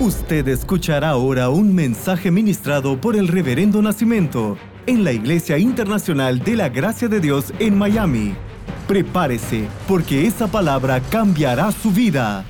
Usted escuchará ahora un mensaje ministrado por el Reverendo Nacimiento en la Iglesia Internacional de la Gracia de Dios en Miami. Prepárese, porque esa palabra cambiará su vida.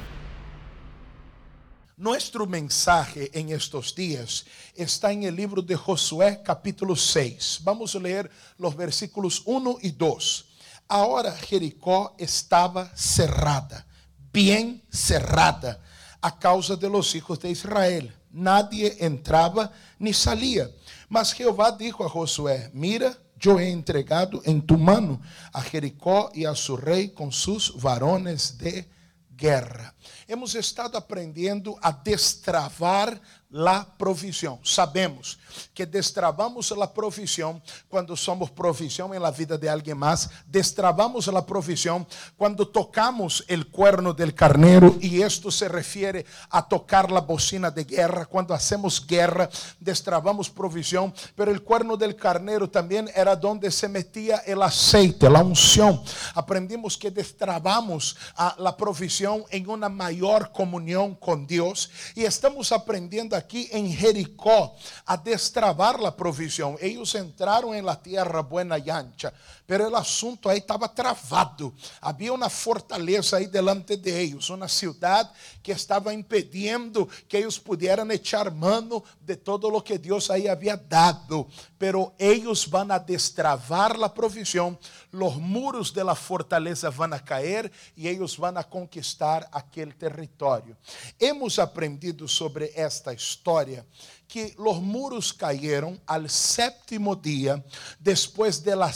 Nuestro mensaje en estos días está en el libro de Josué capítulo 6. Vamos a leer los versículos 1 y 2. Ahora Jericó estaba cerrada, bien cerrada a causa de los hijos de Israel. Nadie entraba ni salía. Mas Jehová dijo a Josué, mira, yo he entregado en tu mano a Jericó y a su rey con sus varones de guerra. Hemos estado aprendiendo a destravar la provisión. Sabemos que destravamos la provisión cuando somos provisión en la vida de alguien más. Destravamos la provisión cuando tocamos el cuerno del carnero y esto se refiere a tocar la bocina de guerra. Cuando hacemos guerra, destravamos provisión, pero el cuerno del carnero también era donde se metía el aceite, la unción. Aprendimos que destravamos a la provisión en una mayor comunión con Dios y estamos aprendiendo aqui em Jericó a destravar a provisão. Eles entraram em la tierra buena e ancha, pero o assunto aí estava travado. Havia uma fortaleza aí delante de eles, uma cidade que estava impedindo que eles pudieran echar mano de todo lo que Deus aí havia dado. Pero eles vão a destravar a provisão, los muros de la fortaleza vão a cair e eles vão a conquistar aquele território. Hemos aprendido sobre esta história que los muros cayeron al séptimo día, después de la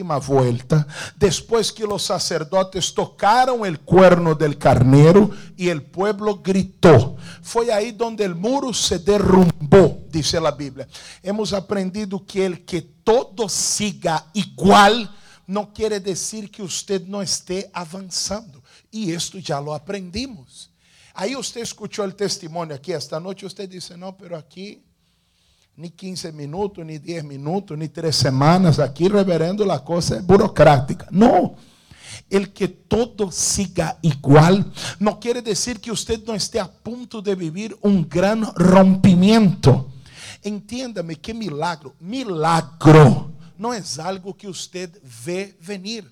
séptima vuelta, después que los sacerdotes tocaron el cuerno del carnero y el pueblo gritó. Fue ahí donde el muro se derrumbó, dice la Biblia. Hemos aprendido que el que todo siga igual no quiere decir que usted no esté avanzando. Y esto ya lo aprendimos. Aí você escutou o testemunho aqui esta noite, você disse: Não, pero aqui, nem 15 minutos, nem 10 minutos, nem 3 semanas, aqui, reverendo, a coisa é burocrática. Não. El que todo siga igual não quer dizer que você não esteja a ponto de viver um grande rompimento. Entenda-me que milagro, milagro não é algo que você vê venir.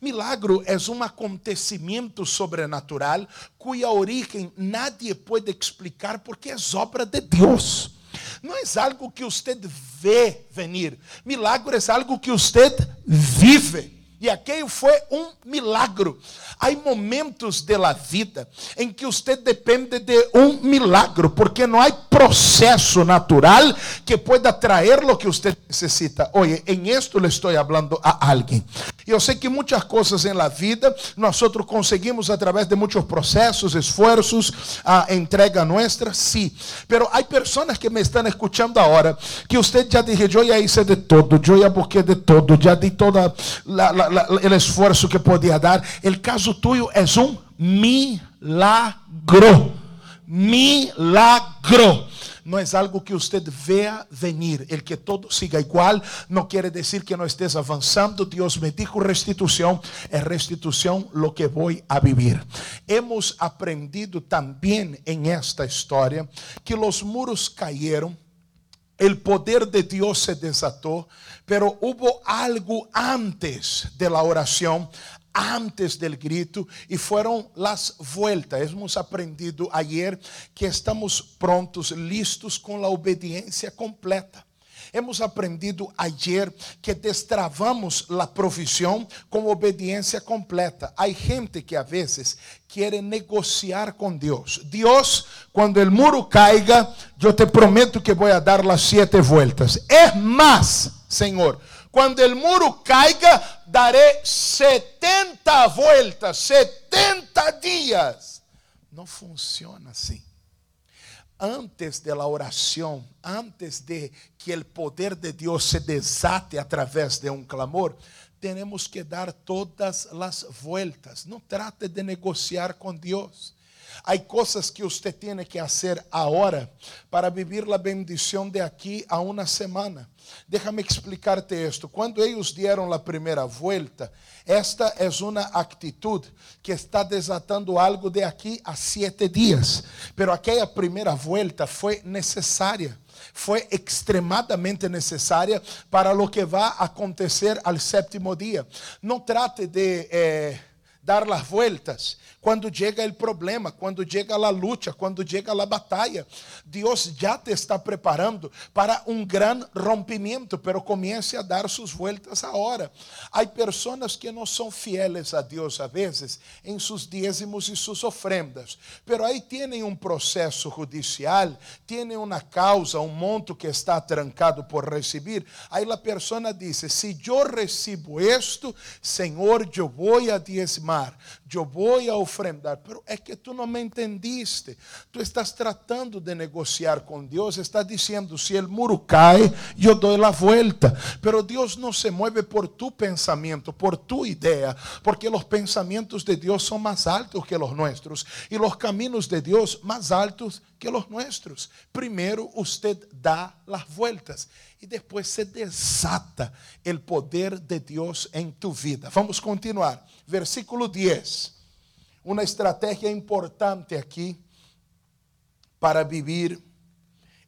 Milagro é um acontecimento sobrenatural cuya origem nadie pode explicar porque é obra de Deus. Não é algo que você vê venir. Milagro é algo que você vive. E aquele foi um milagro. Há momentos de la vida em que você depende de um milagro, porque não há processo natural que pueda trazer o que você necessita. Oye, em esto le estou falando a alguém. Eu sei que muitas coisas em la vida nós conseguimos através de muitos processos, esforços, a entrega nossa, sim. Pero há pessoas que me estão escutando agora que você já disse, eu já hice de todo, eu já busquei de todo, já di todo o esforço que podia dar. O caso tuyo é um milagro. Milagro não é algo que você vea venir. El que todo siga igual não quer dizer que não estés avançando. Deus me dijo restituição, é restituição lo que vou a vivir. Hemos aprendido também em esta história que os muros caíram, el poder de Deus se desatou, pero hubo algo antes de la oración, antes del grito y fueron las vueltas. Hemos aprendido ayer que estamos prontos, listos con la obediencia completa. Hemos aprendido ayer que destravamos la provisión con obediencia completa. Hay gente que a veces quiere negociar con Dios. Dios, cuando el muro caiga, yo te prometo que voy a dar las siete vueltas. Es más, Señor, quando o muro caiga, darei 70 voltas, 70 dias. Não funciona assim. Antes de la oração, antes de que o poder de Deus se desate através de um clamor, temos que dar todas as voltas. Não trate de negociar com Deus. Hay cosas que usted tiene que hacer ahora para vivir la bendición de aquí a una semana. Déjame explicarte esto. Cuando ellos dieron la primera vuelta, esta es una actitud que está desatando algo de aquí a siete días. Pero aquella primera vuelta fue necesaria. Fue extremadamente necesaria para lo que va a acontecer al séptimo día. No trate de... Eh, dar las vueltas quando chega o problema, quando chega a luta, quando chega a batalha. Deus já te está preparando para um grande rompimento, pero comece a dar suas vueltas agora. Há pessoas que não são fieles a Deus a vezes em seus dízimos e suas ofrendas, pero aí têm um processo judicial, têm uma causa, um monto que está trancado por receber. Aí a pessoa diz: se eu recebo isto, Senhor, eu vou a diezmar, mar eu vou a ofrendar. Pero é que tu não me entendiste. Tu estás tratando de negociar com Deus, está dizendo: se o muro cai, eu dou a volta. Pero Deus não se mueve por tu pensamento, por tu ideia, porque os pensamentos de Deus são mais altos que os nossos e os caminhos de Deus mais altos que os nossos. Primeiro, usted dá as voltas e depois se desata o poder de Deus em tu vida. Vamos continuar. Versículo 10. Uma estratégia importante aqui para viver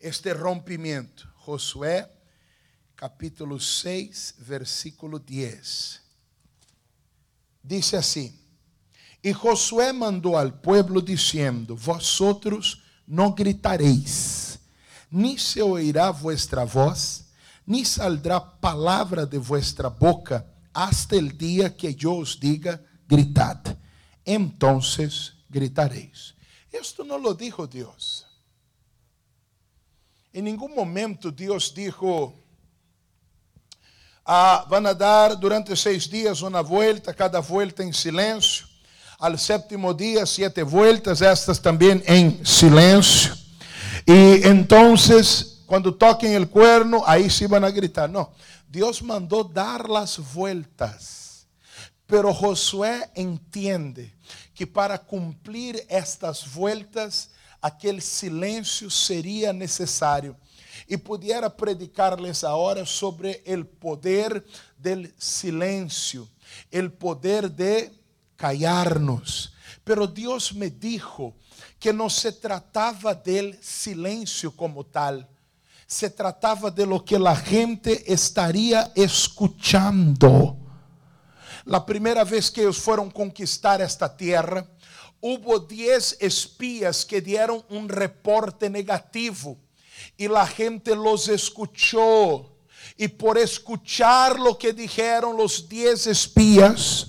este rompimento. Josué, capítulo 6, versículo 10. Dice assim: E Josué mandou ao pueblo dizendo: Vosotros não gritareis, nem se oirá vuestra voz ni saldrá palavra de vuestra boca hasta el día que yo os diga, gritad. Entonces gritaréis. Esto no lo dijo Dios. En ningún momento Dios dijo, ah, van a dar durante seis días una vuelta, cada vuelta en silencio. Al séptimo día, siete vueltas, estas también en silencio. Y entonces quando toquem o cuerno, aí sim vão a gritar. Não, Deus mandou dar as vueltas. Pero Josué entende que para cumprir estas vueltas, aquele silêncio seria necessário. E pudiera predicar-lhes agora sobre o poder del silêncio, o poder de callarnos. Pero Deus me dijo que não se tratava del silêncio como tal, se tratava de lo que la gente estaria escuchando. La primeira vez que eles foram conquistar esta terra, hubo diez espías que dieron un reporte negativo y la gente los escuchó. Y por escuchar lo que dijeron los diez espías,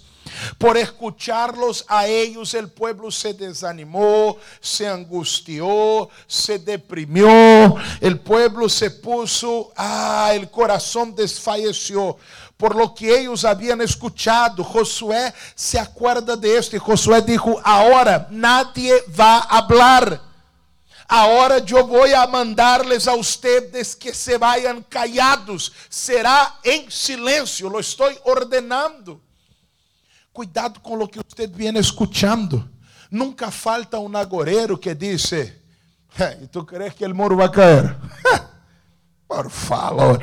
por escucharlos a ellos, el pueblo se desanimó, se angustió, se deprimió. El pueblo se puso, ah, el corazón desfalleció por lo que ellos habían escuchado. Josué se acuerda de esto y Josué dijo, ahora nadie va a hablar. Ahora yo voy a mandarles a ustedes que se vayan callados. Será en silencio, lo estoy ordenando. Cuidado com o que você viene escuchando. Nunca falta um agoreiro que diz: ¿Y tú crees que o muro vai cair? Por favor,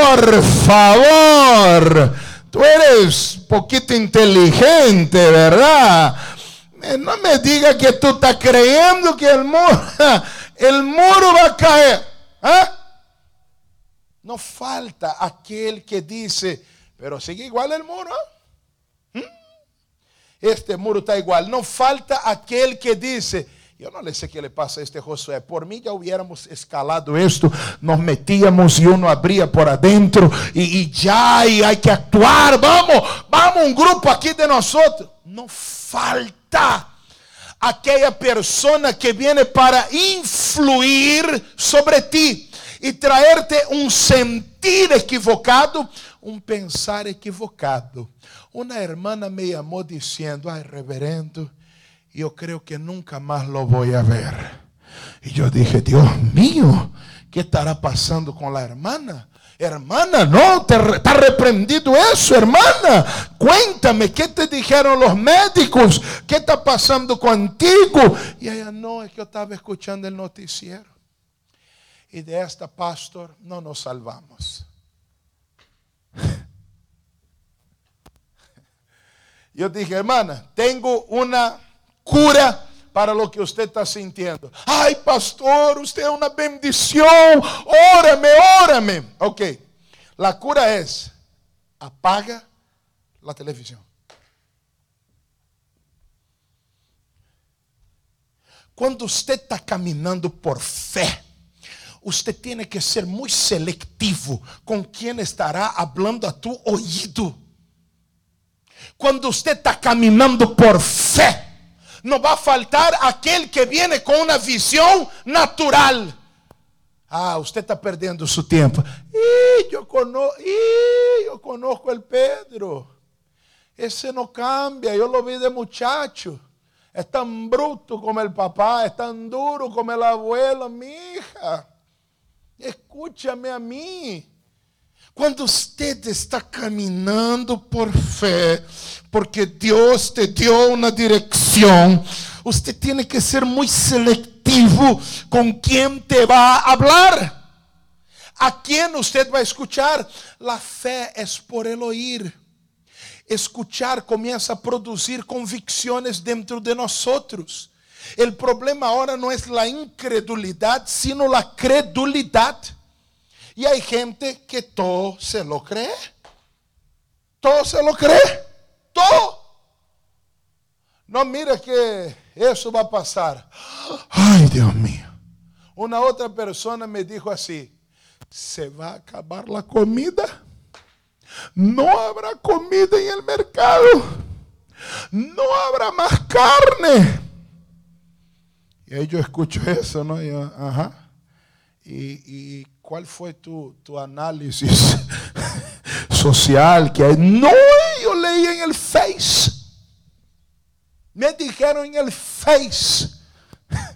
por favor. Tú eres poquito inteligente, ¿verdad? Eh, no me diga que tú estás creyendo que el muro, el muro va a caer. ¿eh? No falta aquel que dice, pero sigue igual el muro. Este muro está igual. No falta aquel que dice, yo no le sé qué le pasa a este Josué. Por mí ya hubiéramos escalado esto, nos metíamos y uno abría por adentro y, ya y hay que actuar. Vamos, vamos, un grupo aquí de nosotros. No falta aquella persona que viene para influir sobre ti y traerte un sentir equivocado, un pensar equivocado. Uma hermana me chamou dizendo: Ai, reverendo, eu creio que nunca mais lo vou a ver. Y yo dije, Dios mío, ¿qué estará pasando con la hermana? Hermana, no, te está reprendido eso, hermana. Cuéntame, ¿qué te dijeron los médicos? ¿Qué está pasando contigo? Y ella, no, es que yo estaba escuchando el noticiero. Y de esta, pastor, no nos salvamos. Yo dije, hermana, tengo una cura para lo que usted está sintiendo. Ay, pastor, usted es una bendición. Órame, órame. Ok, la cura es, apaga la televisión. Cuando usted está caminando por fe, usted tiene que ser muy selectivo con quien estará hablando a tu oído. Cuando usted está caminando por fe, no va a faltar aquel que viene con una visión natural. Ah, usted está perdiendo su tiempo. Y yo, conozco, y yo conozco el Pedro. Ese no cambia, yo lo vi de muchacho. Es tan bruto como el papá, es tan duro como el abuelo, mi hija. Escúchame a mí. Quando você está caminhando por fé, porque Deus te deu uma direção, você tem que ser muito seletivo com quem te vai falar. A quem você vai escuchar? A fé é por el oír. Escuchar começa a produzir convicções dentro de nós. O problema agora não é a incredulidade, sino a credulidade. Y hay gente que todo se lo cree. Todo se lo cree. Todo. No mira que eso va a pasar. Ay, Dios mío. Una otra persona me dijo así, se va a acabar la comida. No habrá comida en el mercado. No habrá más carne. Y ahí yo escucho eso, ¿no? ajá. Y, y ¿Cuál fue tu, tu análisis social? Que no, yo leí en el Face. Me dijeron en el Face.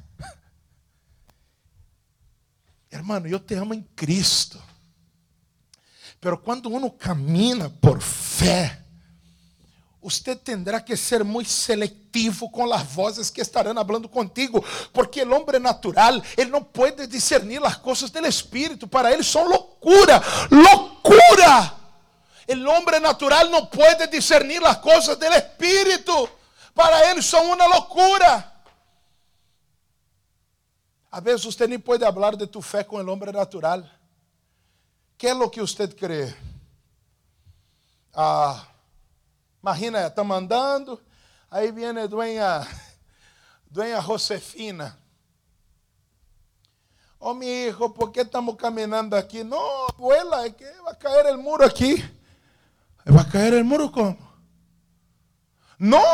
Hermano, yo te amo en Cristo. Pero cuando uno camina por fe, usted tendrá que ser muy selectivo con las voces que estarán hablando contigo, porque el hombre natural, él no puede discernir las cosas del Espíritu, para él son locura, locura. El hombre natural no puede discernir las cosas del Espíritu, para él son una locura. A veces usted ni puede hablar de tu fe con el hombre natural. ¿Qué es lo que usted cree? Ah, Imagina, estamos andando, aí vem a dueña, dueña Josefina. Oh, mi hijo, ¿por qué estamos caminando aquí? No, abuela, es que va a caer el muro aquí. ¿Va a caer el muro cómo? No,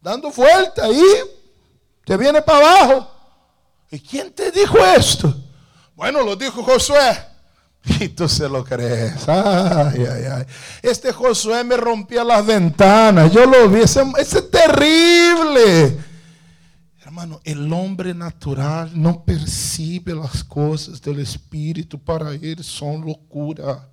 dando vuelta ahí, te viene para abajo. ¿Y quién te dijo esto? Bueno, lo dijo Josué. Y tú se lo crees. Ay, ay, ay. Este Josué me rompía las ventanas. Yo lo vi. Ese, es terrible. Hermano, el hombre natural no percibe las cosas del Espíritu. Para él son locura.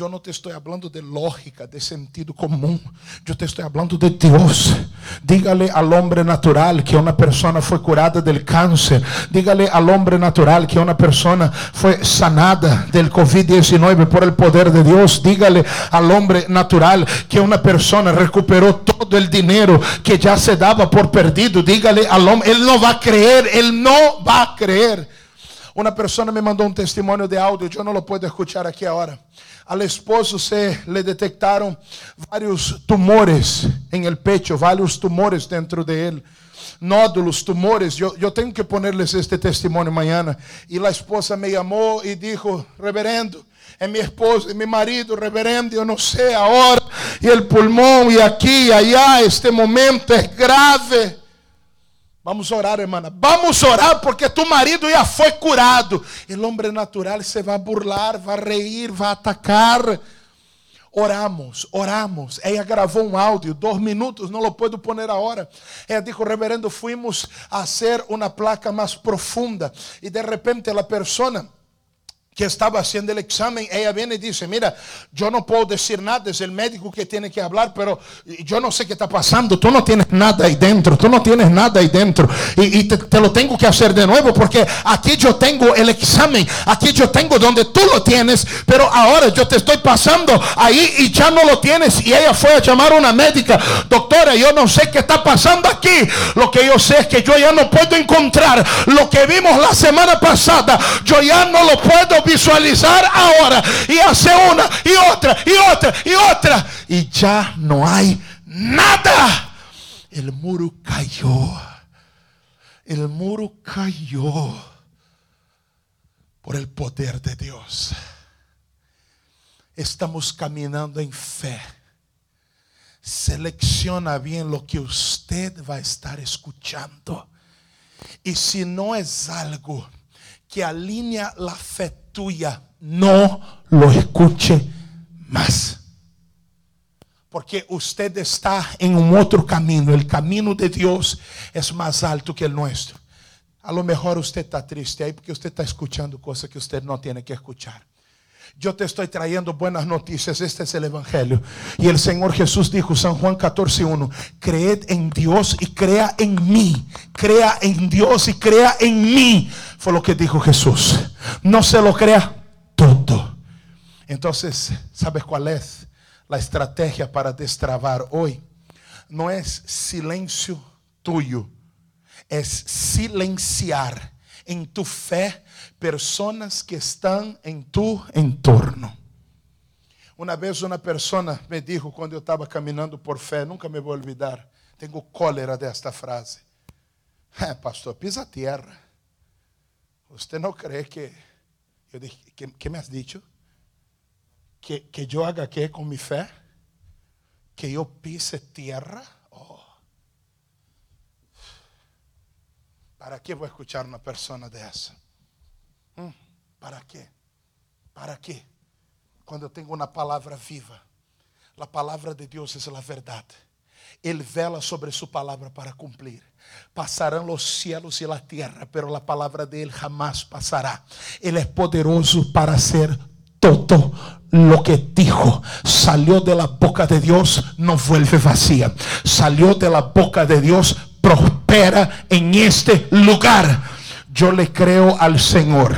Eu não te estou falando de lógica, de sentido comum. Eu te estou falando de Deus. Dígale al hombre natural que uma pessoa foi curada del cáncer. Dígale al hombre natural que uma pessoa foi sanada del COVID-19 por el poder de Deus. Dígale al hombre natural que uma pessoa recuperou todo el dinheiro que já se dava por perdido. Dígale al hombre, ele não vai creer, ele não vai creer. Uma pessoa me mandou um testemunho de áudio, eu não lo puedo escuchar aqui agora. Al esposo se le detectaron varios tumores en el pecho, varios tumores dentro de él. Nódulos, tumores. Yo, yo tengo que ponerles este testimonio mañana. Y la esposa me llamó y dijo, reverendo, é mi esposo, é mi marido, reverendo, eu não sei ahora, e el pulmão, e aqui, e allá, este momento é grave. Vamos orar, hermana. Vamos orar porque tu marido já foi curado. O homem natural se vai burlar, vai reír, vai atacar. Oramos, oramos. Ella gravou um áudio, dois minutos, não lo puedo poner agora. Ela disse, reverendo, fuimos a hacer uma placa mais profunda. E de repente a persona que estaba haciendo el examen, ella viene y dice, mira, yo no puedo decir nada, es el médico que tiene que hablar, pero yo no sé qué está pasando, tú no tienes nada ahí dentro, tú no tienes nada ahí dentro, y, te, lo tengo que hacer de nuevo, porque aquí yo tengo el examen, aquí yo tengo donde tú lo tienes, pero ahora yo te estoy pasando ahí y ya no lo tienes, y ella fue a llamar a una médica, doctora, yo no sé qué está pasando aquí, lo que yo sé es que yo ya no puedo encontrar lo que vimos la semana pasada, yo ya no lo puedo visualizar ahora y hace una y otra y otra y otra y ya no hay nada. El muro cayó. El muro cayó por el poder de Dios. Estamos caminando en fe. Selecciona bien lo que usted va a estar escuchando. Y si no es algo que alinea la fe tuya, no lo escuche más. Porque usted está en un otro camino. El camino de Dios es más alto que el nuestro. A lo mejor usted está triste ahí porque usted está escuchando cosas que usted no tiene que escuchar. Yo te estoy trayendo buenas noticias. Este es el Evangelio. Y el Señor Jesús dijo, San Juan 14:1, creed en Dios y crea en mí. Crea en Dios y crea en mí. Fue lo que dijo Jesús. No se lo crea todo. Entonces, ¿sabes cuál es la estrategia para destrabar hoy? No es silencio tuyo, es silenciar en tu fe personas que estão em tu entorno. Uma vez uma pessoa me dijo quando eu estava caminhando por fé, nunca me vou olvidar, tenho cólera desta frase. Pastor, pisa terra. Você não crê que eu dije, que, me has dicho? Que, que eu haga que com minha fé? Que eu pise terra? Oh. ¿Para que vou escuchar uma pessoa dessa? Hum, ¿Para quê? ¿Para quê? Quando eu tenho uma palavra viva, a palavra de Deus é a verdade. Ele vela sobre sua palavra para cumprir. Passarão os cielos e a terra, pero a palavra dele jamás passará. Ele é poderoso para ser todo lo que dijo salió de la boca de Dios no vuelve vacía. Salió de la boca de Dios, prospera en este lugar. Yo le creo al Señor,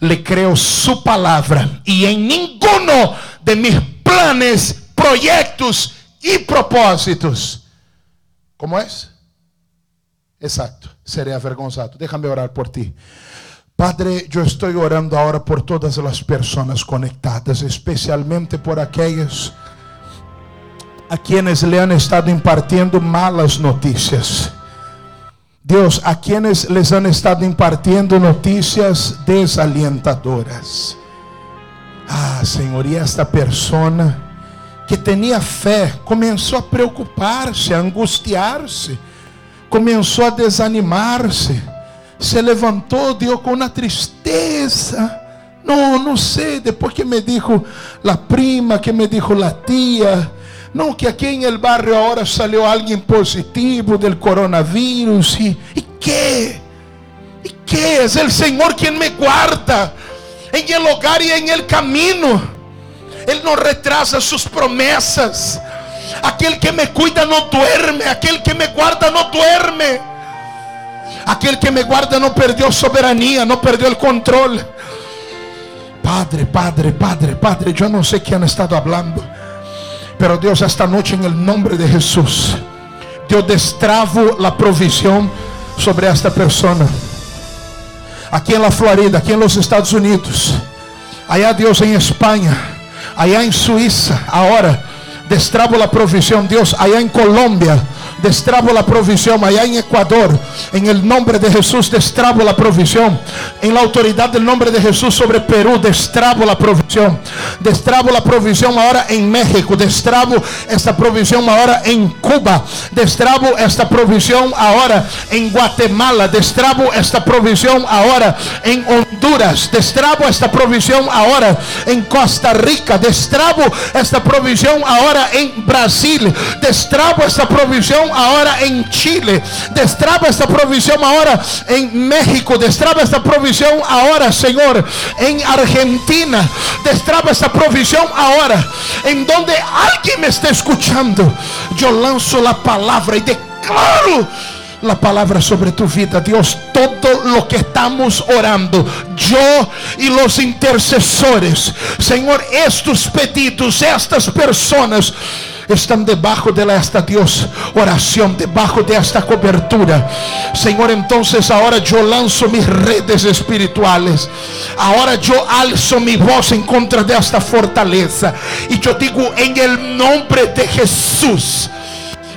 le creo su palabra y en ninguno de mis planes, proyectos y propósitos. ¿Cómo es? Exacto, seré avergonzado. Déjame orar por ti. Padre, yo estoy orando ahora por todas las personas conectadas, especialmente por aquellos a quienes le han estado impartiendo malas noticias. Dios, a quienes les han estado impartiendo noticias desalientadoras. Ah, Senhor, e esta persona que tinha fé começou a preocupar-se, a angustiar-se, começou a desanimar-se, se levantou, deu com uma tristeza. Não, não sei, depois que me dijo la prima, que me dijo la tía, no, que aquí en el barrio ahora salió alguien positivo del coronavirus. ¿Y, ¿y qué? ¿Y qué? Es el Señor quien me guarda en el hogar y en el camino. Él no retrasa sus promesas. Aquel que me cuida no duerme. Aquel que me guarda no duerme. Aquel que me guarda no perdió soberanía, no perdió el control. Padre, Padre, Padre, Padre, yo no sé quién ha estado hablando. Pero Dios, esta noche en el nombre de Jesús, yo destravo la provisión sobre esta persona. Aquí en la Florida, aquí en los Estados Unidos, allá Dios en España, allá en Suiza, ahora destravo la provisión. Dios, allá en Colombia, Destrabo la provisión allá en Ecuador. En el nombre de Jesús, destrabo la provisión. En la autoridad del nombre de Jesús sobre Perú, destrabo la provisión. Destrabo la provisión ahora en México. Destrabo esta provisión ahora en Cuba. Destrabo esta provisión ahora en Guatemala. Destrabo esta provisión ahora en Honduras. Destrabo esta provisión ahora en Costa Rica. Destrabo esta provisión ahora en Brasil. Destrabo esta provisión ahora en Chile. Destraba esta provisión ahora en México. Destraba esta provisión ahora, Señor, en Argentina. Destraba esta provisión ahora en donde alguien me está escuchando. Yo lanzo la palabra y declaro la palabra sobre tu vida, Dios. Todo lo que estamos orando, yo y los intercesores, Señor, estos pedidos, estas personas están debajo de esta Dios oración, debajo de esta cobertura. Señor, entonces ahora yo lanzo mis redes espirituales. Ahora yo alzo mi voz en contra de esta fortaleza. Y yo digo en el nombre de Jesús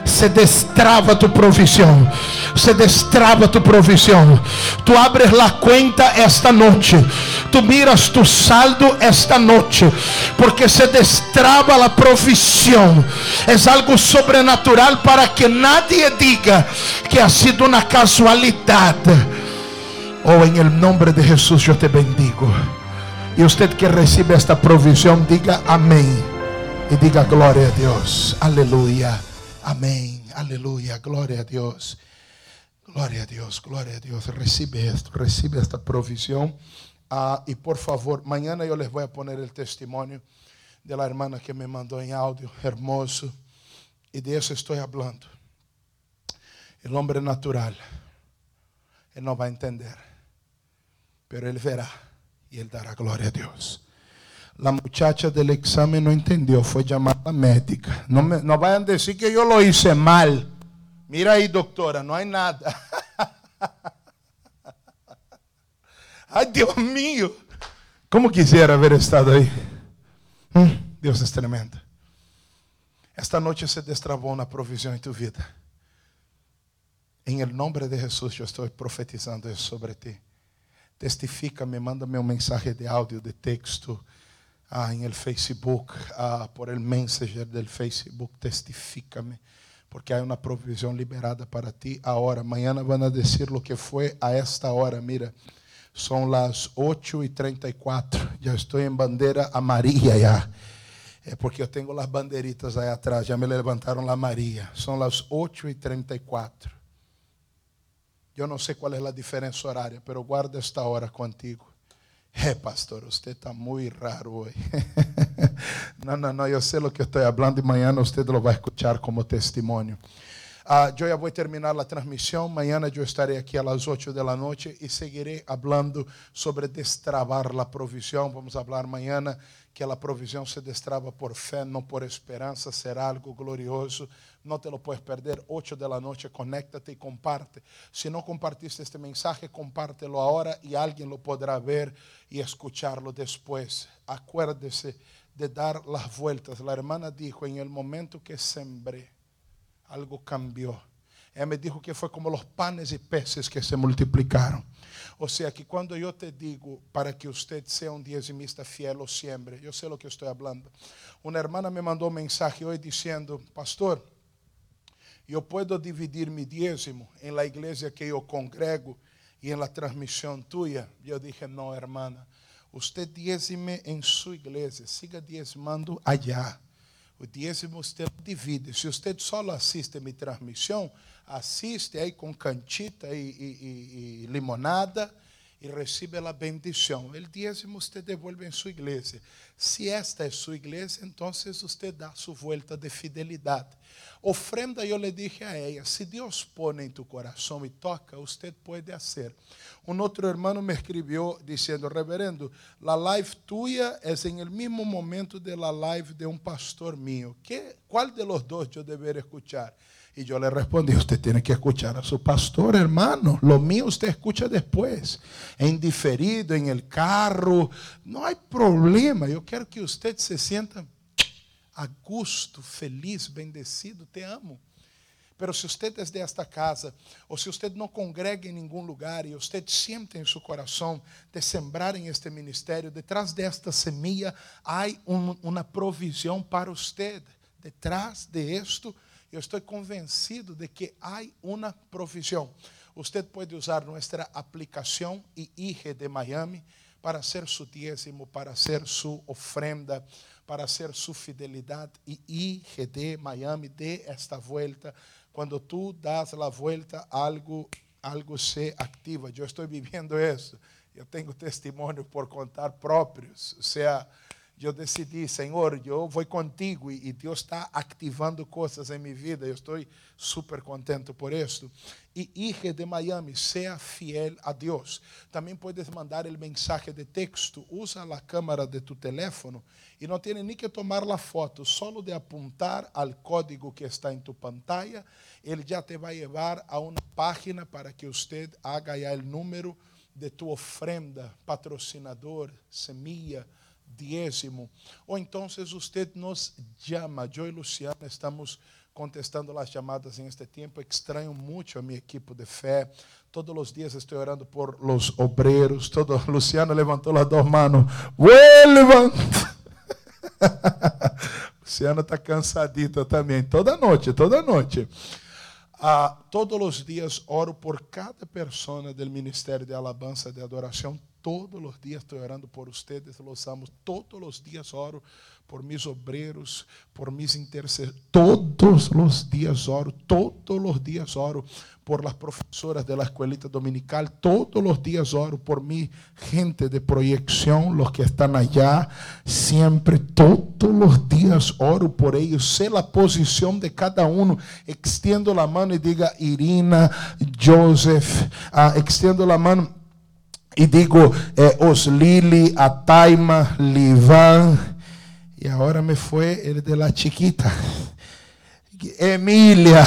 se destrava tu provisión. Se destrava tu provisión. Tu abres la cuenta esta noche. Tu miras tu saldo esta noche. Porque se destrava la provisión. Es algo sobrenatural para que nadie diga que ha sido una casualidad. Oh, en el nombre de Jesús yo te bendigo. Y usted que recibe esta provisión, diga amén. Y diga gloria a Dios. Aleluya. Amén. Aleluya. Gloria a Dios. Gloria a Dios. Gloria a Dios. Recibe esto. Recibe esta provisión. Ah, y por favor, mañana yo les voy a poner el testimonio de la hermana que me mandó en audio. Hermoso. Y de eso estoy hablando. El hombre natural. Él no va a entender. Pero él verá. Y él dará gloria a Dios. La muchacha del examen no entendió, fue llamada médica. No, me, no vayan a decir que yo lo hice mal. Mira ahí, doctora, no hay nada. Ay, Dios mío. ¿Cómo quisiera haber estado ahí? Mm, Dios es tremendo. Esta noche se destrabó una provisión en tu vida. En el nombre de Jesús yo estoy profetizando sobre ti. Testifícame, mándame un mensaje de audio, de texto ah, en el Facebook, ah, por el Messenger del Facebook, testifícame, porque hay una provisión liberada para ti ahora. Mañana van a decir lo que fue a esta hora. Mira, son las 8 y 34. Ya estoy en bandera amarilla ya. É porque eu tenho as banderitas aí atrás, já me levantaram lá Maria. São as 8 e 34 Eu não sei qual é a diferença horária, mas guarda esta hora contigo. É, pastor, você está muito raro hoje. não, não, não, eu sei o que estou falando e amanhã você lo vai escuchar como testemunho. Uh, já vou terminar a transmissão. Amanhã eu estarei aqui às 8 da noite e seguirei falando sobre destravar a provisão. Vamos falar amanhã que a provisão se destrava por fé, não por esperança. Será algo glorioso. Não te lo puedes perder. 8 da noite, conéctate e comparte. Se não compartiste este mensaje, compártelo agora e alguém lo podrá ver e escucharlo depois. Acuérdese de dar as vueltas. A hermana dijo: En el momento que sembré, algo cambiou. Ela me dijo que foi como os panes e peces que se multiplicaram. Ou seja, que quando eu te digo para que você seja um dizimista fiel ou siempre, eu sei o que estou falando. Uma hermana me mandou um mensagem hoje dizendo: Pastor, eu posso dividir mi dízimo em la igreja que eu congrego e em la transmissão tuya. Eu dije: Não, hermana, usted diezime em sua igreja, siga diezmando allá. O dízimo usted divide. Se você só assiste minha transmissão, assiste aí com cantita e, e, e, e limonada e recebe a bendição. O dízimo você devolve em sua igreja. Se esta é sua igreja, então você dá sua volta de fidelidade. Ofrenda, eu lhe dije a ella, se Deus põe em tu coração e toca, você pode fazer. Um outro irmão me escreveu dizendo, reverendo, a live tuya é em el mesmo momento de la live de um pastor mío. Qual de los dois eu deveria escuchar? E eu lhe respondi, você tem que escuchar a seu pastor, hermano. Lo mío você escucha depois. Em diferido, em el carro. Não há problema. Eu quero que você se sienta a gusto, feliz, bendecido. Te amo. Pero se usted es de esta casa, ou se usted não congrega em nenhum lugar e usted siente em seu coração de sembrar em este ministério, detrás desta semilla há um, uma provisão para usted. Detrás de esto, eu estou convencido de que há uma provisão. Usted pode usar nossa aplicação IG de Miami para hacer su diezmo, para hacer su ofrenda, para hacer su fidelidad. Y IGD Miami de esta vuelta. Cuando tú das la vuelta, algo, algo se activa. Yo estoy viviendo eso. Yo tengo testimonio por contar propios. O eu decidi, Senhor, eu vou contigo e Deus está ativando coisas em minha vida. Eu estou super contente por isso. E hija de Miami, seja fiel a Deus. Também puedes mandar o mensagem de texto. Usa a câmera de tu teléfono e não tem nem que tomar a foto, só de apontar ao código que está em tu pantalla, ele já te vai levar a uma página para que você haga o número de tu ofrenda, patrocinador, semilla diezmo. Então você nos chama. Eu e Luciana estamos contestando as chamadas em este tempo. Extraño muito a minha equipe de fé. Todos os dias estou orando por los obreros. Todo Luciano levantou as duas mãos. Vuelvan. Luciano está cansadito também. Toda noite, toda noite. Ah, todos os dias oro por cada pessoa do Ministério de Alabança de Adoração Todos os dias estou orando por ustedes, los amo. Todos os dias oro por mis obreiros, por mis intercessores. Todos os dias oro, todos os dias oro por las profesoras de la escuelita dominical. Todos os dias oro por mi gente de proyección, los que están allá. Siempre, todos os dias oro por ellos. Sé la posición de cada uno. Extiendo la mano y diga Irina, Joseph. Ah, extiendo la mano e digo eh, Oslili, Ataima, Livan, e agora me foi ele de la chiquita. Emília,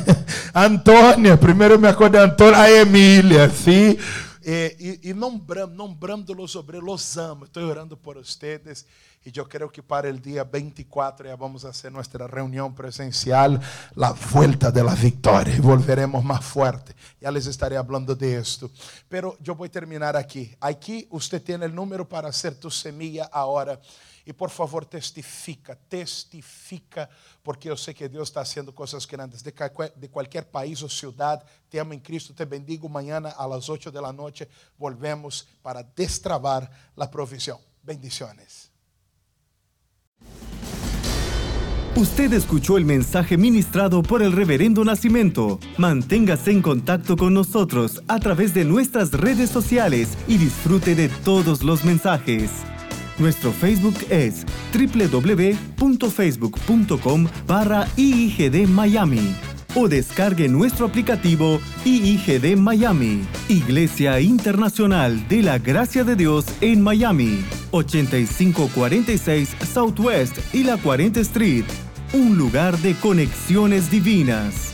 Antônia, primeiro me acordo de Antônia, a Emília, sim. E, e, e bramo de los obreiros, los amo. Estou orando por vocês. Y yo creo que para el día 24 ya vamos a hacer nuestra reunión presencial, la vuelta de la victoria. Y volveremos más fuerte. Ya les estaré hablando de esto. Pero yo voy a terminar aquí. Aquí usted tiene el número para hacer tu semilla ahora. E por favor, testifica, testifica, porque eu sei que Deus está fazendo coisas grandes. De, de qualquer país ou cidade, te amo em Cristo, te bendigo. Amanhã, às 8 da noite, volvemos para destravar a provisão. Bendiciones. Usted escuchó el mensaje ministrado por el reverendo Nacimiento. Manténgase en contacto con nosotros a través de nuestras redes sociales y disfrute de todos los mensajes. Nuestro Facebook es www.facebook.com barra IIGD Miami o descargue nuestro aplicativo IIGD Miami, Iglesia Internacional de la Gracia de Dios en Miami, 8546 Southwest y la 40 Street, un lugar de conexiones divinas.